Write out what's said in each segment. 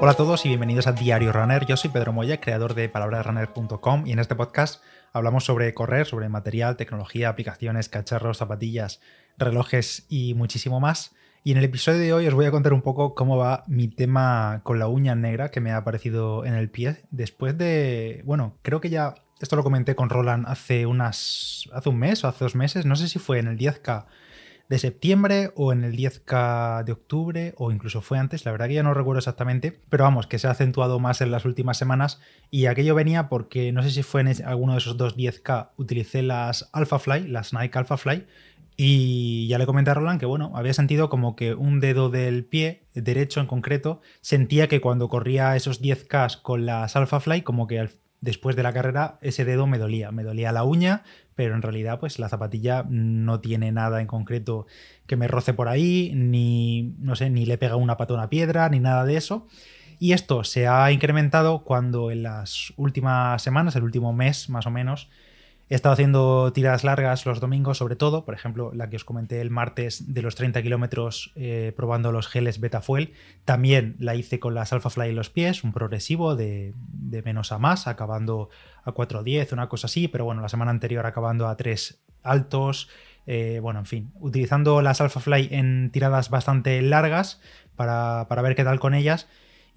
Hola a todos y bienvenidos a Diario Runner. Yo soy Pedro Moya, creador de palabrasrunner.com y en este podcast hablamos sobre correr, sobre material, tecnología, aplicaciones, cacharros, zapatillas, relojes y muchísimo más. Y en el episodio de hoy os voy a contar un poco cómo va mi tema con la uña negra que me ha aparecido en el pie después de, bueno, creo que ya esto lo comenté con Roland hace unas hace un mes o hace dos meses, no sé si fue en el 10K de septiembre o en el 10K de octubre o incluso fue antes, la verdad que ya no recuerdo exactamente, pero vamos, que se ha acentuado más en las últimas semanas y aquello venía porque no sé si fue en alguno de esos dos 10K, utilicé las Alpha Fly, las Nike Alpha Fly y ya le comenté a Roland que, bueno, había sentido como que un dedo del pie, derecho en concreto, sentía que cuando corría esos 10K con las Alpha Fly, como que después de la carrera ese dedo me dolía. Me dolía la uña, pero en realidad, pues la zapatilla no tiene nada en concreto que me roce por ahí, ni, no sé, ni le pega una patona a piedra, ni nada de eso. Y esto se ha incrementado cuando en las últimas semanas, el último mes más o menos, He estado haciendo tiradas largas los domingos, sobre todo, por ejemplo, la que os comenté el martes de los 30 kilómetros eh, probando los geles Betafuel. También la hice con las Alpha Fly en los pies, un progresivo de, menos a más, acabando a 4.10, una cosa así, pero bueno, la semana anterior acabando a 3 altos. Eh, bueno, en fin, utilizando las Alpha Fly en tiradas bastante largas para, para ver qué tal con ellas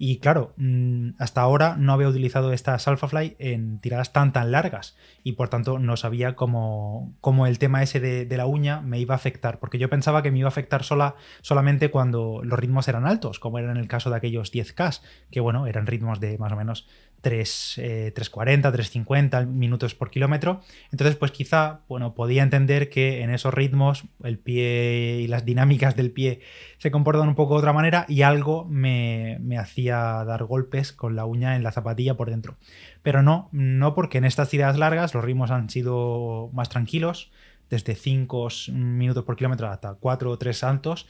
y claro, mm, hasta ahora no había utilizado estas Alphafly en tiradas tan tan largas. Y por tanto no sabía cómo, cómo el tema ese de, la uña me iba a afectar, porque yo pensaba que me iba a afectar sola, solamente cuando los ritmos eran altos, como era en el caso de aquellos 10K, que bueno, eran ritmos de más o menos 3, 340, 350 minutos por kilómetro. Entonces, pues quizá, bueno, podía entender que en esos ritmos el pie y las dinámicas del pie se comportan un poco de otra manera y algo me, me hacía dar golpes con la uña en la zapatilla por dentro. Pero no, no porque en estas tiradas largas los ritmos han sido más tranquilos, desde 5 minutos por kilómetro hasta 4 o 3 saltos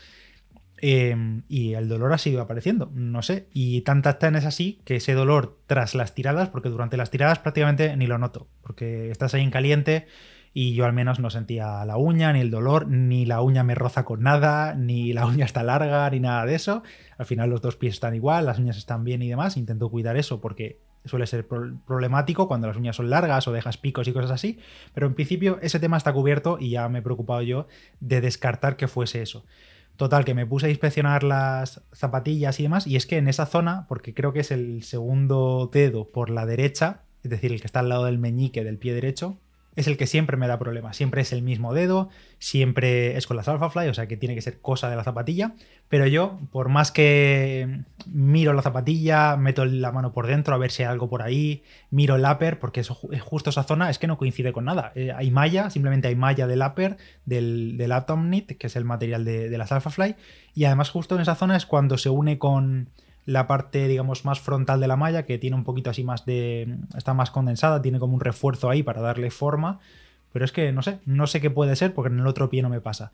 Em, y el dolor ha seguido apareciendo, no sé. Y tantas tan es así que ese dolor tras las tiradas, porque durante las tiradas prácticamente ni lo noto, porque estás ahí en caliente y yo al menos no sentía la uña, ni el dolor, ni la uña me roza con nada, ni la uña está larga, ni nada de eso. Al final los dos pies están igual, las uñas están bien y demás. Intento cuidar eso porque suele ser problemático cuando las uñas son largas o dejas picos y cosas así. Pero en principio ese tema está cubierto y ya me he preocupado yo de descartar que fuese eso. Total, que me puse a inspeccionar las zapatillas y demás, y es que en esa zona, porque creo que es el segundo dedo por la derecha, es decir, el que está al lado del meñique del pie derecho, es el que siempre me da problemas. Siempre es el mismo dedo, siempre es con las Alphafly, o sea que tiene que ser cosa de la zapatilla. Pero yo, por más que miro la zapatilla, meto la mano por dentro a ver si hay algo por ahí, miro el upper, porque eso, justo esa zona es que no coincide con nada. Eh, hay malla, simplemente hay malla del upper, del, del Atom Knit, que es el material de, de las Alphafly. Y además, justo en esa zona es cuando se une con la parte, digamos, más frontal de la malla, que tiene un poquito así más de. está más condensada, tiene como un refuerzo ahí para darle forma. Pero es que no sé, no sé qué puede ser, porque en el otro pie no me pasa.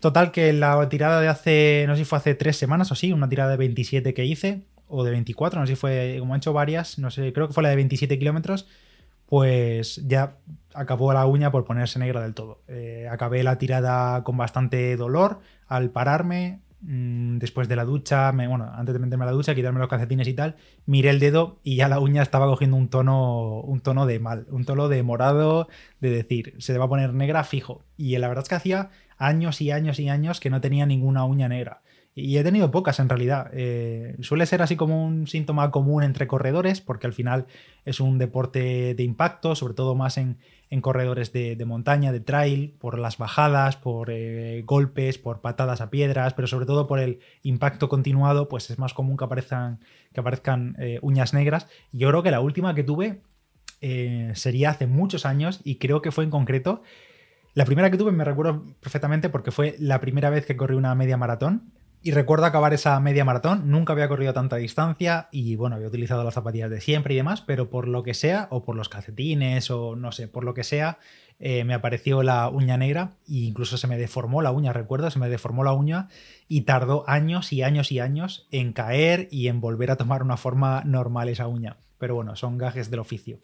Total, que la tirada de hace, no sé si fue hace tres semanas o sí, una tirada de 27 que hice, o de 24, no sé si fue, como he hecho varias, no sé, creo que fue la de 27 kilómetros, pues ya acabó la uña por ponerse negra del todo. Eh, acabé la tirada con bastante dolor al pararme, Mm, después de la ducha, me, bueno, antes de meterme a la ducha, quitarme los calcetines y tal, miré el dedo y ya la uña estaba cogiendo un tono, un tono de mal, un tono de morado, de decir, se va a poner negra fijo. Y la verdad es que hacía años y años y años que no tenía ninguna uña negra. Y he tenido pocas en realidad. Eh, suele ser así como un síntoma común entre corredores, porque al final es un deporte de impacto, sobre todo más en, corredores de, montaña, de trail, por las bajadas, por eh, golpes, por patadas a piedras, pero sobre todo por el impacto continuado, pues es más común que aparezcan, que aparezcan eh, uñas negras. Yo creo que la última que tuve sería hace muchos años y creo que fue en concreto. La primera que tuve me recuerdo perfectamente porque fue la primera vez que corrí una media maratón y recuerdo acabar esa media maratón, nunca había corrido tanta distancia y bueno, había utilizado las zapatillas de siempre y demás, pero por lo que sea, o por los calcetines, o no sé, por lo que sea, eh, me apareció la uña negra e incluso se me deformó la uña, recuerdo, se me deformó la uña y tardó años y años y años en caer y en volver a tomar una forma normal esa uña. pero bueno, son gajes del oficio.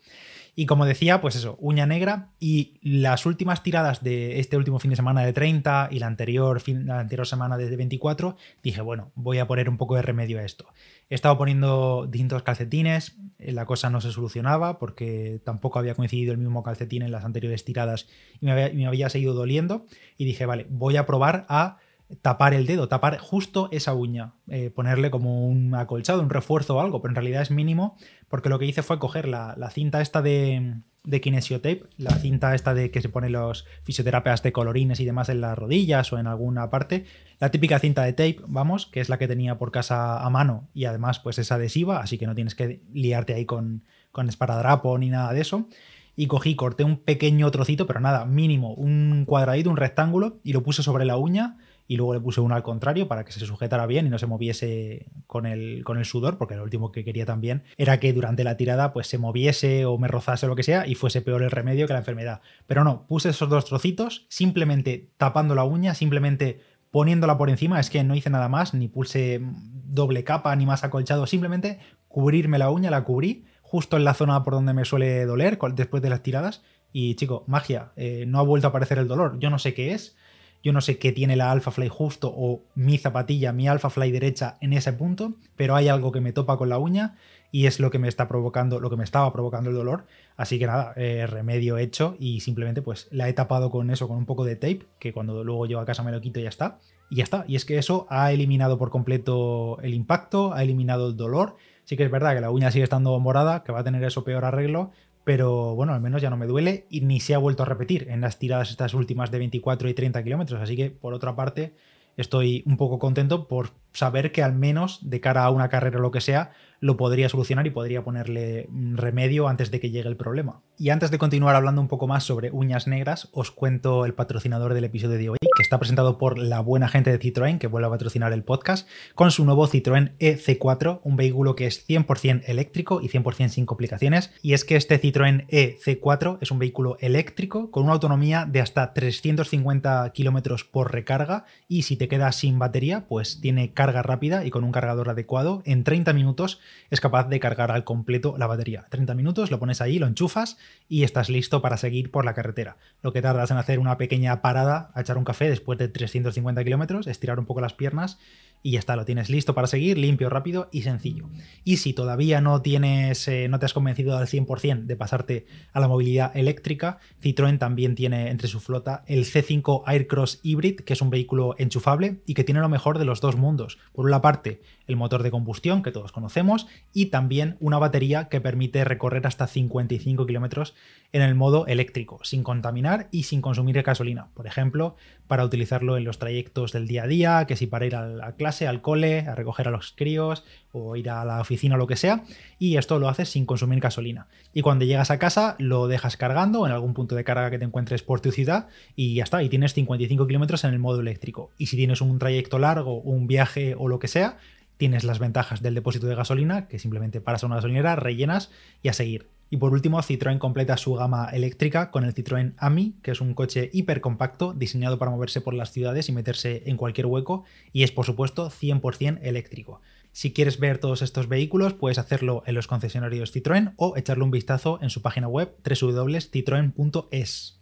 Y como decía, pues eso, uña negra y las últimas tiradas de este último fin de semana de 30 y la anterior, la anterior semana de 24, dije, bueno, voy a poner un poco de remedio a esto. He estado poniendo distintos calcetines, eh, la cosa no se solucionaba porque tampoco había coincidido el mismo calcetín en las anteriores tiradas y me había, me había seguido doliendo y dije, vale, voy a probar a tapar el dedo, tapar justo esa uña, eh, ponerle como un acolchado, un refuerzo o algo, pero en realidad es mínimo porque lo que hice fue coger la, cinta esta de, de Kinesiotape, la cinta esta de que se pone los fisioterapias de colorines y demás en las rodillas o en alguna parte, la típica cinta de tape, vamos, que es la que tenía por casa a mano y además pues es adhesiva, así que no tienes que liarte ahí con, con esparadrapo ni nada de eso. Y cogí, corté un pequeño trocito, pero nada, mínimo, un cuadradito, un rectángulo, y lo puse sobre la uña y luego le puse uno al contrario para que se sujetara bien y no se moviese con el, con el sudor, porque lo último que quería también era que durante la tirada pues se moviese o me rozase lo que sea y fuese peor el remedio que la enfermedad. Pero no, puse esos dos trocitos simplemente tapando la uña, simplemente poniéndola por encima, es que no hice nada más, ni puse doble capa ni más acolchado, simplemente cubrirme la uña, la cubrí justo en la zona por donde me suele doler después de las tiradas y chico, magia, eh, no ha vuelto a aparecer el dolor, yo no sé qué es, yo no sé qué tiene la Alpha Fly justo o mi zapatilla, mi Alpha Fly derecha en ese punto, pero hay algo que me topa con la uña y es lo que me está provocando, lo que me estaba provocando el dolor. Así que nada, eh, remedio hecho y simplemente pues la he tapado con eso, con un poco de tape, que cuando luego llego a casa me lo quito y ya está. Y ya está. Y es que eso ha eliminado por completo el impacto, ha eliminado el dolor. Sí que es verdad que la uña sigue estando morada, que va a tener eso peor arreglo, pero bueno, al menos ya no me duele y ni se ha vuelto a repetir en las tiradas estas últimas de 24 y 30 kilómetros. Así que, por otra parte, estoy un poco contento por saber que al menos de cara a una carrera o lo que sea, lo podría solucionar y podría ponerle mm, remedio antes de que llegue el problema. Y antes de continuar hablando un poco más sobre uñas negras, os cuento el patrocinador del episodio de hoy, que está presentado por la buena gente de Citroën, que vuelve a patrocinar el podcast, con su nuevo Citroën EC4, un vehículo que es 100% eléctrico y 100% sin complicaciones. Y es que este Citroën EC4 es un vehículo eléctrico con una autonomía de hasta 350 km por recarga y si te quedas sin batería, pues tiene carga rápida y con un cargador adecuado, en 30 minutos es capaz de cargar al completo la batería. 30 minutos, lo pones ahí, lo enchufas y estás listo para seguir por la carretera. Lo que tardas en hacer una pequeña parada, a echar un café después de 350 kilómetros, estirar un poco las piernas y ya está, lo tienes listo para seguir, limpio, rápido y sencillo. Y si todavía no tienes, eh, no te has convencido al 100% de pasarte a la movilidad eléctrica, Citroën también tiene entre su flota el C5 Aircross Hybrid, que es un vehículo enchufable y que tiene lo mejor de los dos mundos. Por una parte, el motor de combustión que todos conocemos y también una batería que permite recorrer hasta 55 kilómetros en el modo eléctrico, sin contaminar y sin consumir gasolina. Por ejemplo, para utilizarlo en los trayectos del día a día, que si para ir a la clase, al cole, a recoger a los críos o ir a la oficina o lo que sea, y esto lo haces sin consumir gasolina. Y cuando llegas a casa lo dejas cargando en algún punto de carga que te encuentres por tu ciudad y ya está, y tienes 55 kilómetros en el modo eléctrico. Y si tienes un trayecto largo, un viaje o lo que sea, tienes las ventajas del depósito de gasolina, que simplemente paras a una gasolinera, rellenas y a seguir. Y por último, Citroën completa su gama eléctrica con el Citroën AMI, que es un coche hiper compacto diseñado para moverse por las ciudades y meterse en cualquier hueco, y es por supuesto 100% eléctrico. Si quieres ver todos estos vehículos, puedes hacerlo en los concesionarios Citroën o echarle un vistazo en su página web www.citroen.es.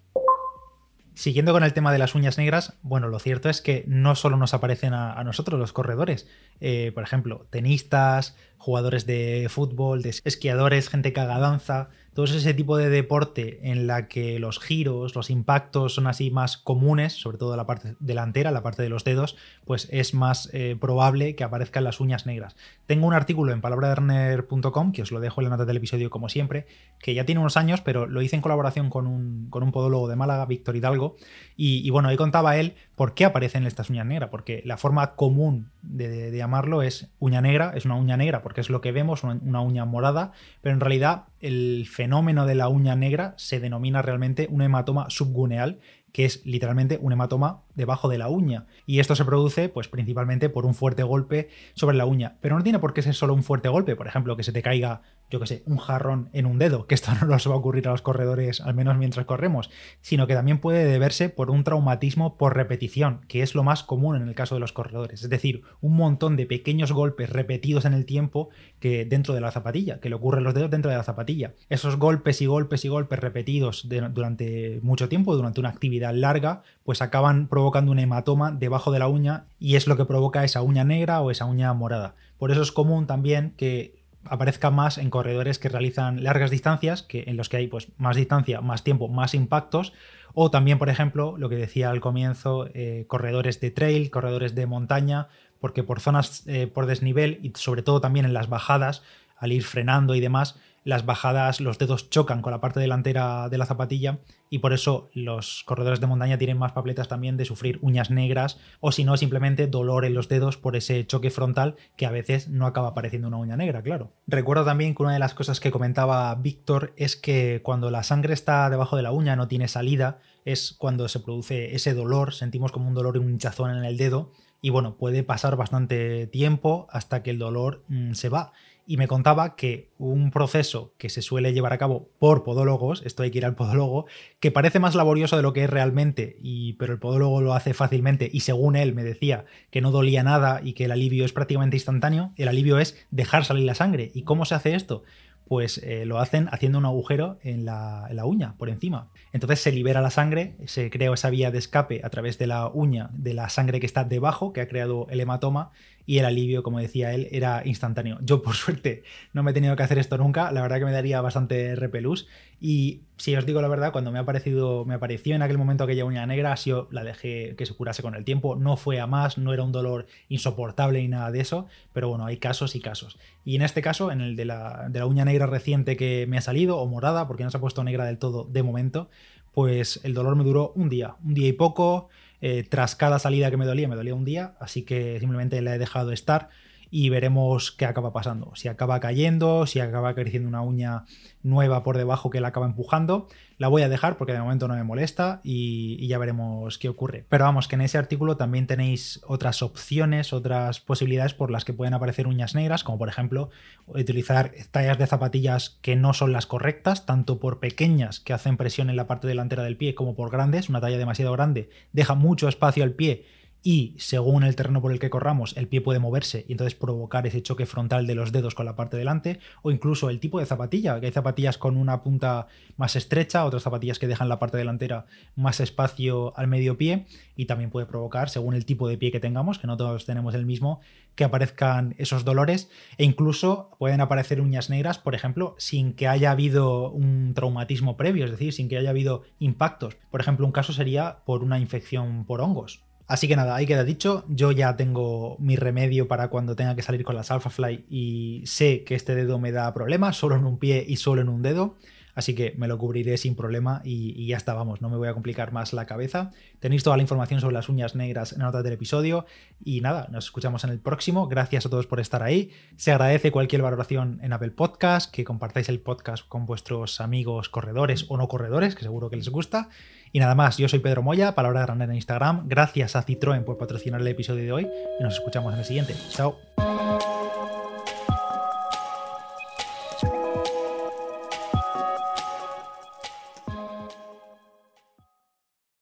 Siguiendo con el tema de las uñas negras, bueno, lo cierto es que no solo nos aparecen a, nosotros los corredores, eh, por ejemplo, tenistas, jugadores de fútbol, de esquiadores, gente que haga danza, todo ese tipo de deporte en la que los giros, los impactos son así más comunes, sobre todo la parte delantera, la parte de los dedos, pues es más eh, probable que aparezcan las uñas negras. Tengo un artículo en palabraderner.com, que os lo dejo en la nota del episodio como siempre, que ya tiene unos años, pero lo hice en colaboración con un, con un podólogo de Málaga, Víctor Hidalgo, y, bueno, ahí contaba él por qué aparecen estas uñas negras, porque la forma común de, llamarlo es uña negra, es una uña negra porque es lo que vemos, una uña morada, pero en realidad el fenómeno de la uña negra se denomina realmente un hematoma subguneal, que es literalmente un hematoma debajo de la uña. Y esto se produce pues principalmente por un fuerte golpe sobre la uña. Pero no tiene por qué ser solo un fuerte golpe, por ejemplo, que se te caiga yo que sé, un jarrón en un dedo, que esto no nos va a ocurrir a los corredores, al menos mientras corremos, sino que también puede deberse por un traumatismo por repetición, que es lo más común en el caso de los corredores. Es decir, un montón de pequeños golpes repetidos en el tiempo que dentro de la zapatilla, que le ocurren los dedos dentro de la zapatilla. Esos golpes y golpes y golpes repetidos durante mucho tiempo, durante una actividad larga, pues acaban provocando un hematoma debajo de la uña y es lo que provoca esa uña negra o esa uña morada. Por eso es común también que aparezca más en corredores que realizan largas distancias, que en los que hay pues, más distancia, más tiempo, más impactos, o también, por ejemplo, lo que decía al comienzo, eh, corredores de trail, corredores de montaña, porque por zonas eh, por desnivel y sobre todo también en las bajadas, al ir frenando y demás, las bajadas, los dedos chocan con la parte delantera de la zapatilla y por eso los corredores de montaña tienen más papeletas también de sufrir uñas negras o si no simplemente dolor en los dedos por ese choque frontal que a veces no acaba apareciendo una uña negra, claro. Recuerdo también que una de las cosas que comentaba Víctor es que cuando la sangre está debajo de la uña, no tiene salida, es cuando se produce ese dolor, sentimos como un dolor y un hinchazón en el dedo y bueno, puede pasar bastante tiempo hasta que el dolor mm, se va y me contaba que un proceso que se suele llevar a cabo por podólogos, esto hay que ir al podólogo, que parece más laborioso de lo que es realmente, y, pero el podólogo lo hace fácilmente y según él me decía que no dolía nada y que el alivio es prácticamente instantáneo, el alivio es dejar salir la sangre. ¿Y cómo se hace esto? pues eh, lo hacen haciendo un agujero en la, en la, uña, por encima. Entonces se libera la sangre, se crea esa vía de escape a través de la uña, de la sangre que está debajo, que ha creado el hematoma, y el alivio, como decía él, era instantáneo. Yo, por suerte, no me he tenido que hacer esto nunca, la verdad que me daría bastante repelús. Y si os digo la verdad, cuando me, ha aparecido, me apareció en aquel momento aquella uña negra, yo la dejé que se curase con el tiempo. No fue a más, no era un dolor insoportable ni nada de eso, pero bueno, hay casos y casos. Y en este caso, en el de la, de la uña negra reciente que me ha salido, o morada, porque no se ha puesto negra del todo de momento, pues el dolor me duró un día, un día y poco. Eh, tras cada salida que me dolía, me dolía un día, así que simplemente la he dejado estar y veremos qué acaba pasando. Si acaba cayendo, si acaba creciendo una uña nueva por debajo que la acaba empujando. La voy a dejar porque de momento no me molesta y, ya veremos qué ocurre. Pero vamos, que en ese artículo también tenéis otras opciones, otras posibilidades por las que pueden aparecer uñas negras, como por ejemplo utilizar tallas de zapatillas que no son las correctas, tanto por pequeñas que hacen presión en la parte delantera del pie como por grandes. Una talla demasiado grande deja mucho espacio al pie y según el terreno por el que corramos, el pie puede moverse y entonces provocar ese choque frontal de los dedos con la parte delante, o incluso el tipo de zapatilla, que hay zapatillas con una punta más estrecha, otras zapatillas que dejan la parte delantera más espacio al medio pie, y también puede provocar, según el tipo de pie que tengamos, que no todos tenemos el mismo, que aparezcan esos dolores, e incluso pueden aparecer uñas negras, por ejemplo, sin que haya habido un traumatismo previo, es decir, sin que haya habido impactos. Por ejemplo, un caso sería por una infección por hongos Así que nada, ahí queda dicho. Yo ya tengo mi remedio para cuando tenga que salir con las Alphafly y sé que este dedo me da problemas, solo en un pie y solo en un dedo. Así que me lo cubriré sin problema y, ya está, vamos, no me voy a complicar más la cabeza. Tenéis toda la información sobre las uñas negras en la nota del episodio. Y nada, nos escuchamos en el próximo. Gracias a todos por estar ahí. Se agradece cualquier valoración en Apple Podcast, que compartáis el podcast con vuestros amigos corredores o no corredores, que seguro que les gusta. Y nada más, yo soy Pedro Moya, Palabra de Runner en Instagram. Gracias a Citroën por patrocinar el episodio de hoy y nos escuchamos en el siguiente. Chao.